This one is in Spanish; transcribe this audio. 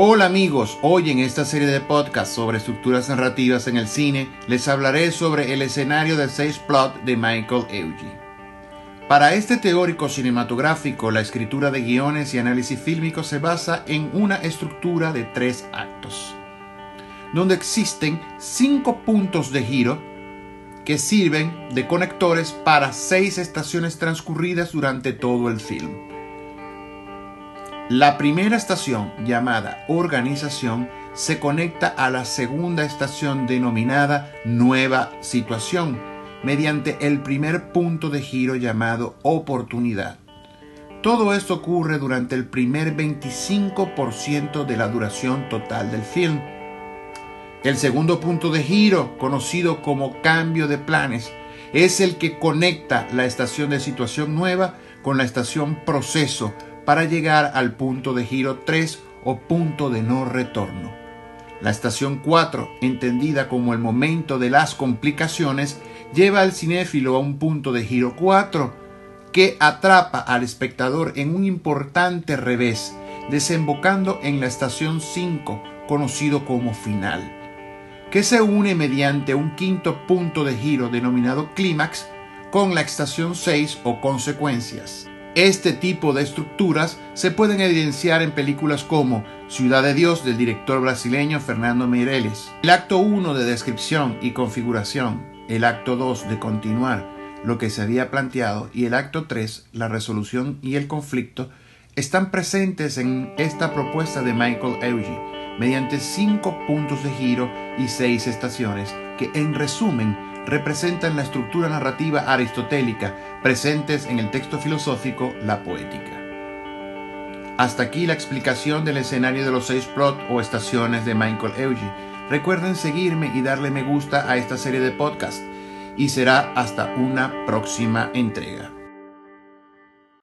Hola amigos, hoy en esta serie de podcasts sobre estructuras narrativas en el cine les hablaré sobre el escenario del seis plot de Michael Eugy. Para este teórico cinematográfico, la escritura de guiones y análisis fílmico se basa en una estructura de tres actos, donde existen cinco puntos de giro que sirven de conectores para seis estaciones transcurridas durante todo el film. La primera estación, llamada organización, se conecta a la segunda estación denominada nueva situación, mediante el primer punto de giro llamado oportunidad. Todo esto ocurre durante el primer 25% de la duración total del film. El segundo punto de giro, conocido como cambio de planes, es el que conecta la estación de situación nueva con la estación proceso para llegar al punto de giro 3 o punto de no retorno. La estación 4, entendida como el momento de las complicaciones, lleva al cinéfilo a un punto de giro 4 que atrapa al espectador en un importante revés, desembocando en la estación 5, conocido como final, que se une mediante un quinto punto de giro denominado clímax con la estación 6 o consecuencias. Este tipo de estructuras se pueden evidenciar en películas como Ciudad de Dios del director brasileño Fernando Meireles. El acto 1 de descripción y configuración, el acto 2 de continuar lo que se había planteado y el acto 3, la resolución y el conflicto, están presentes en esta propuesta de Michael Eugy mediante cinco puntos de giro y seis estaciones que en resumen representan la estructura narrativa aristotélica presentes en el texto filosófico La Poética. Hasta aquí la explicación del escenario de los seis plot o estaciones de Michael Eugy. Recuerden seguirme y darle me gusta a esta serie de podcast y será hasta una próxima entrega.